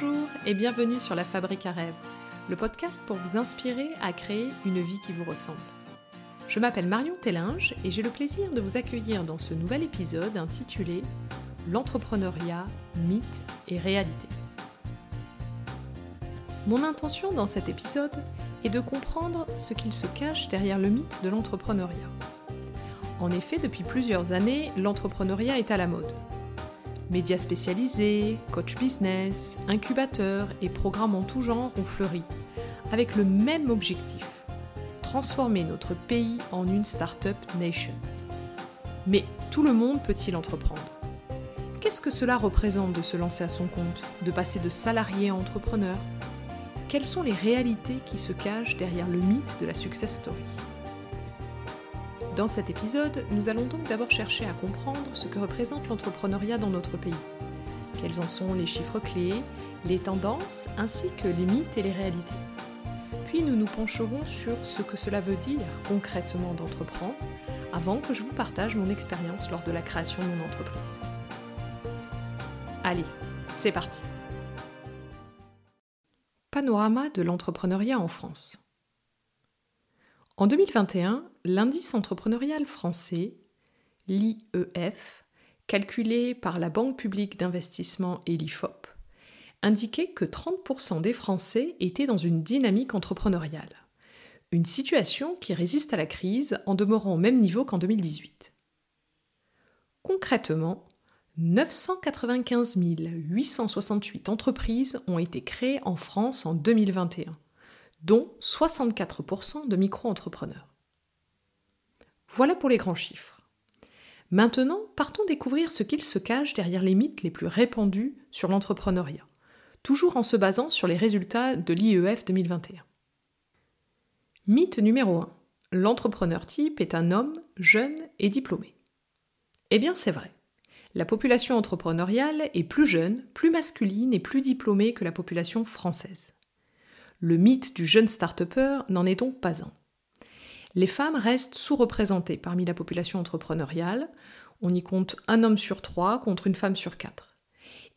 Bonjour et bienvenue sur La Fabrique à rêves, le podcast pour vous inspirer à créer une vie qui vous ressemble. Je m'appelle Marion Tellinge et j'ai le plaisir de vous accueillir dans ce nouvel épisode intitulé L'entrepreneuriat, mythe et réalité. Mon intention dans cet épisode est de comprendre ce qu'il se cache derrière le mythe de l'entrepreneuriat. En effet, depuis plusieurs années, l'entrepreneuriat est à la mode. Médias spécialisés, coach business, incubateurs et programmes en tout genre ont fleuri, avec le même objectif transformer notre pays en une start-up nation. Mais tout le monde peut-il entreprendre? Qu'est-ce que cela représente de se lancer à son compte, de passer de salarié à entrepreneur? Quelles sont les réalités qui se cachent derrière le mythe de la success story? Dans cet épisode, nous allons donc d'abord chercher à comprendre ce que représente l'entrepreneuriat dans notre pays. Quels en sont les chiffres clés, les tendances, ainsi que les mythes et les réalités. Puis nous nous pencherons sur ce que cela veut dire concrètement d'entreprendre, avant que je vous partage mon expérience lors de la création de mon entreprise. Allez, c'est parti Panorama de l'entrepreneuriat en France. En 2021, l'indice entrepreneurial français, l'IEF, calculé par la Banque publique d'investissement et l'IFOP, indiquait que 30% des Français étaient dans une dynamique entrepreneuriale. Une situation qui résiste à la crise en demeurant au même niveau qu'en 2018. Concrètement, 995 868 entreprises ont été créées en France en 2021 dont 64% de micro-entrepreneurs. Voilà pour les grands chiffres. Maintenant, partons découvrir ce qu'il se cache derrière les mythes les plus répandus sur l'entrepreneuriat, toujours en se basant sur les résultats de l'IEF 2021. Mythe numéro 1. L'entrepreneur type est un homme jeune et diplômé. Eh bien, c'est vrai. La population entrepreneuriale est plus jeune, plus masculine et plus diplômée que la population française. Le mythe du jeune start n'en est donc pas un. Les femmes restent sous-représentées parmi la population entrepreneuriale. On y compte un homme sur trois contre une femme sur quatre.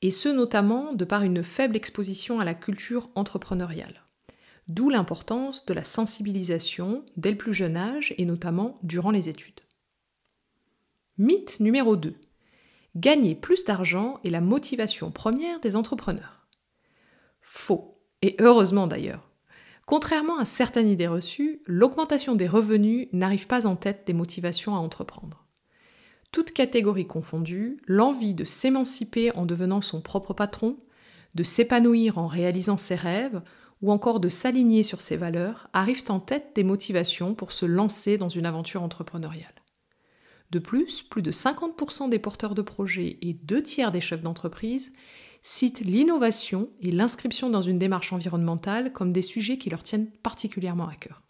Et ce notamment de par une faible exposition à la culture entrepreneuriale. D'où l'importance de la sensibilisation dès le plus jeune âge et notamment durant les études. Mythe numéro 2. Gagner plus d'argent est la motivation première des entrepreneurs. Faux et heureusement d'ailleurs. Contrairement à certaines idées reçues, l'augmentation des revenus n'arrive pas en tête des motivations à entreprendre. Toute catégorie confondue, l'envie de s'émanciper en devenant son propre patron, de s'épanouir en réalisant ses rêves, ou encore de s'aligner sur ses valeurs, arrivent en tête des motivations pour se lancer dans une aventure entrepreneuriale. De plus, plus de 50% des porteurs de projets et deux tiers des chefs d'entreprise citent l'innovation et l'inscription dans une démarche environnementale comme des sujets qui leur tiennent particulièrement à cœur.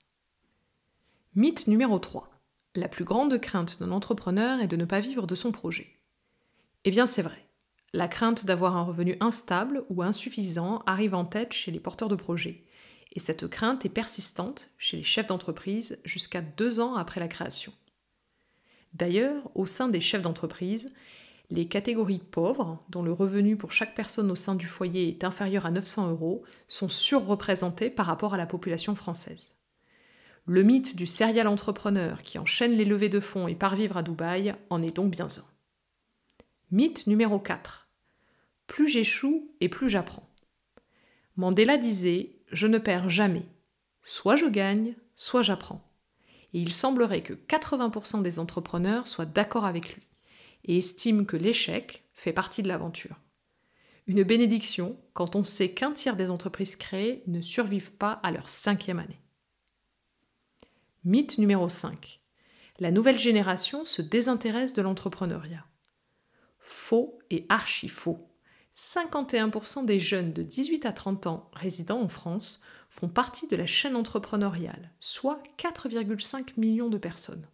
Mythe numéro 3. La plus grande crainte d'un entrepreneur est de ne pas vivre de son projet. Eh bien c'est vrai. La crainte d'avoir un revenu instable ou insuffisant arrive en tête chez les porteurs de projets. Et cette crainte est persistante chez les chefs d'entreprise jusqu'à deux ans après la création. D'ailleurs, au sein des chefs d'entreprise, les catégories pauvres, dont le revenu pour chaque personne au sein du foyer est inférieur à 900 euros, sont surreprésentées par rapport à la population française. Le mythe du serial entrepreneur qui enchaîne les levées de fonds et part vivre à Dubaï en est donc bien un. Mythe numéro 4. Plus j'échoue et plus j'apprends. Mandela disait Je ne perds jamais. Soit je gagne, soit j'apprends. Et il semblerait que 80% des entrepreneurs soient d'accord avec lui et estime que l'échec fait partie de l'aventure. Une bénédiction quand on sait qu'un tiers des entreprises créées ne survivent pas à leur cinquième année. Mythe numéro 5. La nouvelle génération se désintéresse de l'entrepreneuriat. Faux et archi faux. 51% des jeunes de 18 à 30 ans résidant en France font partie de la chaîne entrepreneuriale, soit 4,5 millions de personnes.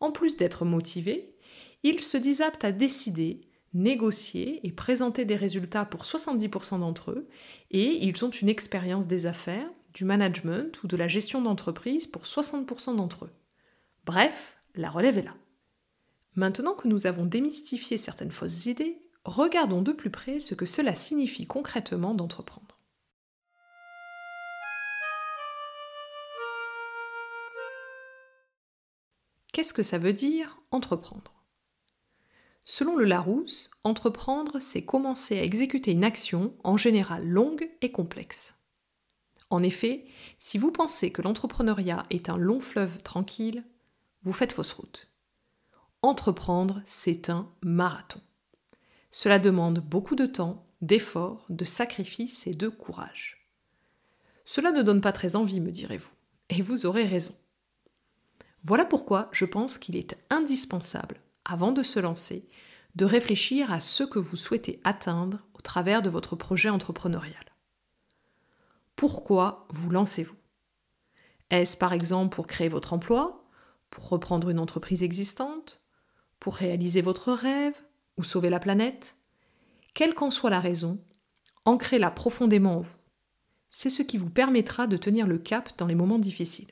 En plus d'être motivés, ils se disent aptes à décider, négocier et présenter des résultats pour 70% d'entre eux, et ils ont une expérience des affaires, du management ou de la gestion d'entreprise pour 60% d'entre eux. Bref, la relève est là. Maintenant que nous avons démystifié certaines fausses idées, regardons de plus près ce que cela signifie concrètement d'entreprendre. Qu'est-ce que ça veut dire entreprendre? Selon le Larousse, entreprendre, c'est commencer à exécuter une action, en général longue et complexe. En effet, si vous pensez que l'entrepreneuriat est un long fleuve tranquille, vous faites fausse route. Entreprendre, c'est un marathon. Cela demande beaucoup de temps, d'efforts, de sacrifices et de courage. Cela ne donne pas très envie, me direz-vous, et vous aurez raison. Voilà pourquoi je pense qu'il est indispensable, avant de se lancer, de réfléchir à ce que vous souhaitez atteindre au travers de votre projet entrepreneurial. Pourquoi vous lancez-vous? Est-ce par exemple pour créer votre emploi, pour reprendre une entreprise existante, pour réaliser votre rêve ou sauver la planète? Quelle qu'en soit la raison, ancrez-la profondément en vous. C'est ce qui vous permettra de tenir le cap dans les moments difficiles.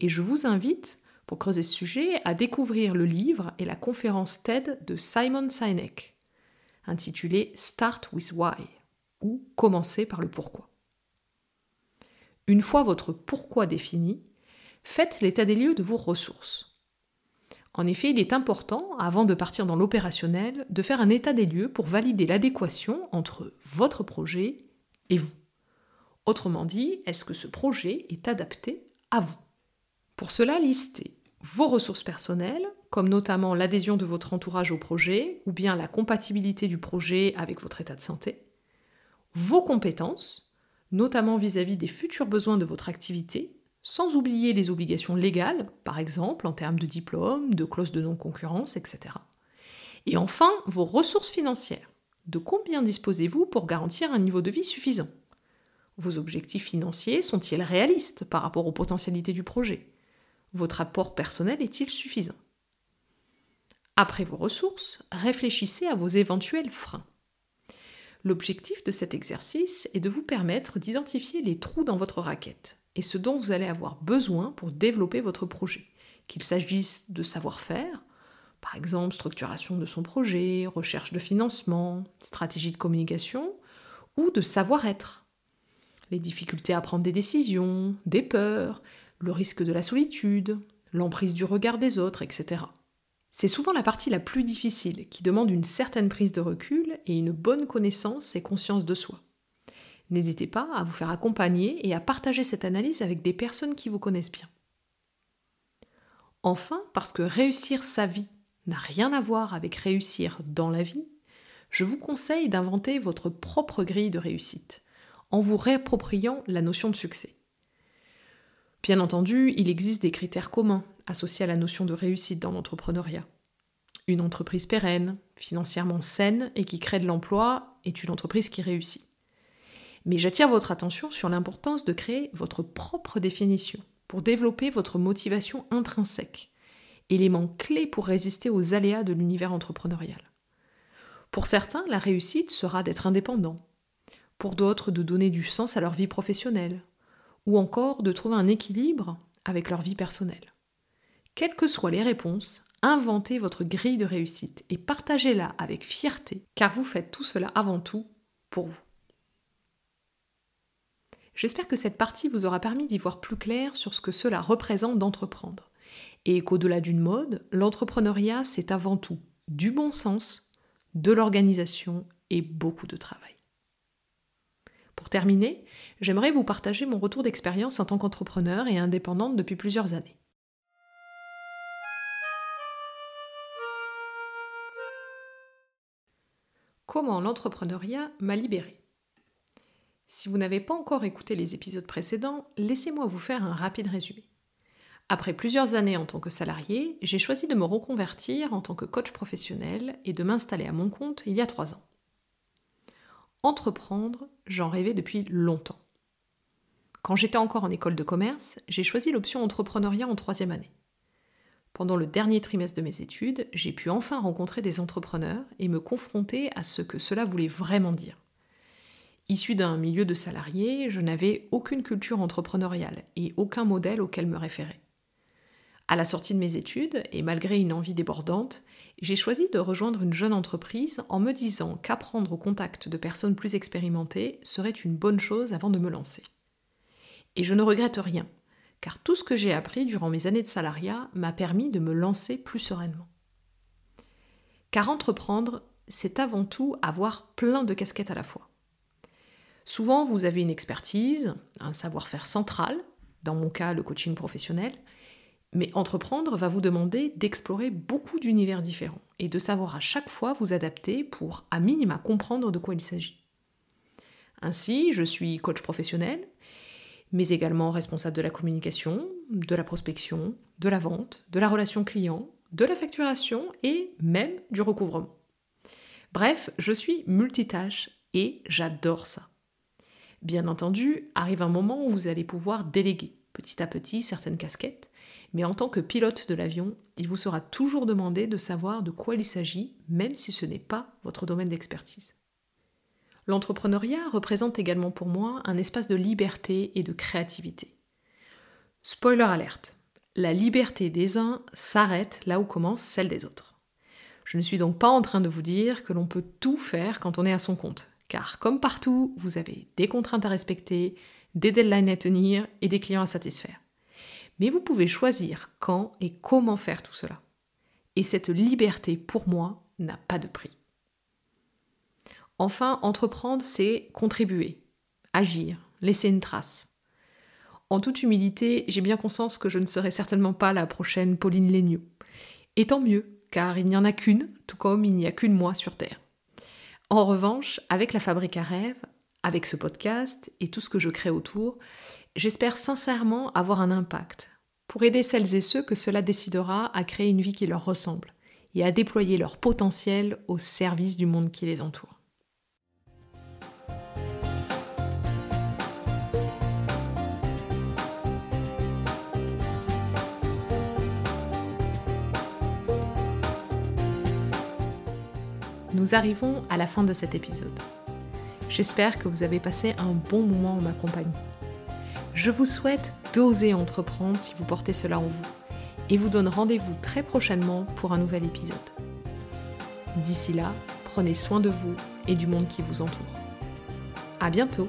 Et je vous invite, pour creuser ce sujet, à découvrir le livre et la conférence TED de Simon Sinek, intitulé Start with Why, ou Commencer par le pourquoi. Une fois votre pourquoi défini, faites l'état des lieux de vos ressources. En effet, il est important, avant de partir dans l'opérationnel, de faire un état des lieux pour valider l'adéquation entre votre projet et vous. Autrement dit, est-ce que ce projet est adapté à vous? Pour cela, listez vos ressources personnelles, comme notamment l'adhésion de votre entourage au projet, ou bien la compatibilité du projet avec votre état de santé, vos compétences, notamment vis-à-vis des futurs besoins de votre activité, sans oublier les obligations légales, par exemple en termes de diplôme, de clauses de non-concurrence, etc. Et enfin, vos ressources financières. De combien disposez-vous pour garantir un niveau de vie suffisant? Vos objectifs financiers sont-ils réalistes par rapport aux potentialités du projet? Votre apport personnel est-il suffisant? Après vos ressources, réfléchissez à vos éventuels freins. L'objectif de cet exercice est de vous permettre d'identifier les trous dans votre raquette et ce dont vous allez avoir besoin pour développer votre projet, qu'il s'agisse de savoir-faire, par exemple structuration de son projet, recherche de financement, stratégie de communication, ou de savoir-être. Les difficultés à prendre des décisions, des peurs, le risque de la solitude, l'emprise du regard des autres, etc. C'est souvent la partie la plus difficile qui demande une certaine prise de recul et une bonne connaissance et conscience de soi. N'hésitez pas à vous faire accompagner et à partager cette analyse avec des personnes qui vous connaissent bien. Enfin, parce que réussir sa vie n'a rien à voir avec réussir dans la vie, je vous conseille d'inventer votre propre grille de réussite, en vous réappropriant la notion de succès. Bien entendu, il existe des critères communs associés à la notion de réussite dans l'entrepreneuriat. Une entreprise pérenne, financièrement saine et qui crée de l'emploi est une entreprise qui réussit. Mais j'attire votre attention sur l'importance de créer votre propre définition pour développer votre motivation intrinsèque, élément clé pour résister aux aléas de l'univers entrepreneurial. Pour certains, la réussite sera d'être indépendant. Pour d'autres, de donner du sens à leur vie professionnelle, ou encore de trouver un équilibre avec leur vie personnelle. Quelles que soient les réponses, inventez votre grille de réussite et partagez-la avec fierté, car vous faites tout cela avant tout pour vous. J'espère que cette partie vous aura permis d'y voir plus clair sur ce que cela représente d'entreprendre, et qu'au-delà d'une mode, l'entrepreneuriat, c'est avant tout du bon sens, de l'organisation et beaucoup de travail. Terminer, j'aimerais vous partager mon retour d'expérience en tant qu'entrepreneur et indépendante depuis plusieurs années. Comment l'entrepreneuriat m'a libéré Si vous n'avez pas encore écouté les épisodes précédents, laissez-moi vous faire un rapide résumé. Après plusieurs années en tant que salarié, j'ai choisi de me reconvertir en tant que coach professionnel et de m'installer à mon compte il y a trois ans. Entreprendre, j'en rêvais depuis longtemps. Quand j'étais encore en école de commerce, j'ai choisi l'option entrepreneuriat en troisième année. Pendant le dernier trimestre de mes études, j'ai pu enfin rencontrer des entrepreneurs et me confronter à ce que cela voulait vraiment dire. Issu d'un milieu de salariés, je n'avais aucune culture entrepreneuriale et aucun modèle auquel me référer. À la sortie de mes études, et malgré une envie débordante, J'ai choisi de rejoindre une jeune entreprise en me disant qu'apprendre au contact de personnes plus expérimentées serait une bonne chose avant de me lancer. Et je ne regrette rien, car tout ce que j'ai appris durant mes années de salariat m'a permis de me lancer plus sereinement. Car entreprendre, c'est avant tout avoir plein de casquettes à la fois. Souvent, vous avez une expertise, un savoir-faire central, dans mon cas le coaching professionnel, mais entreprendre va vous demander d'explorer beaucoup d'univers différents et de savoir à chaque fois vous adapter pour à minima comprendre de quoi il s'agit. Ainsi, je suis coach professionnel, mais également responsable de la communication, de la prospection, de la vente, de la relation client, de la facturation et même du recouvrement. Bref, je suis multitâche et j'adore ça. Bien entendu, arrive un moment où vous allez pouvoir déléguer petit à petit certaines casquettes, mais en tant que pilote de l'avion, il vous sera toujours demandé de savoir de quoi il s'agit, même si ce n'est pas votre domaine d'expertise. L'entrepreneuriat représente également pour moi un espace de liberté et de créativité. Spoiler alerte, la liberté des uns s'arrête là où commence celle des autres. Je ne suis donc pas en train de vous dire que l'on peut tout faire quand on est à son compte, car comme partout, vous avez des contraintes à respecter, des deadlines à tenir et des clients à satisfaire. Mais vous pouvez choisir quand et comment faire tout cela. Et cette liberté, pour moi, n'a pas de prix. Enfin, entreprendre, c'est contribuer, agir, laisser une trace. En toute humilité, j'ai bien conscience que je ne serai certainement pas la prochaine Pauline Léniaud. Et tant mieux, car il n'y en a qu'une, tout comme il n'y a qu'une moi sur Terre. En revanche, avec la fabrique à rêves, avec ce podcast et tout ce que je crée autour, j'espère sincèrement avoir un impact pour aider celles et ceux que cela décidera à créer une vie qui leur ressemble et à déployer leur potentiel au service du monde qui les entoure. Nous arrivons à la fin de cet épisode. J'espère que vous avez passé un bon moment en ma compagnie. Je vous souhaite d'oser entreprendre si vous portez cela en vous et vous donne rendez-vous très prochainement pour un nouvel épisode. D'ici là, prenez soin de vous et du monde qui vous entoure. À bientôt!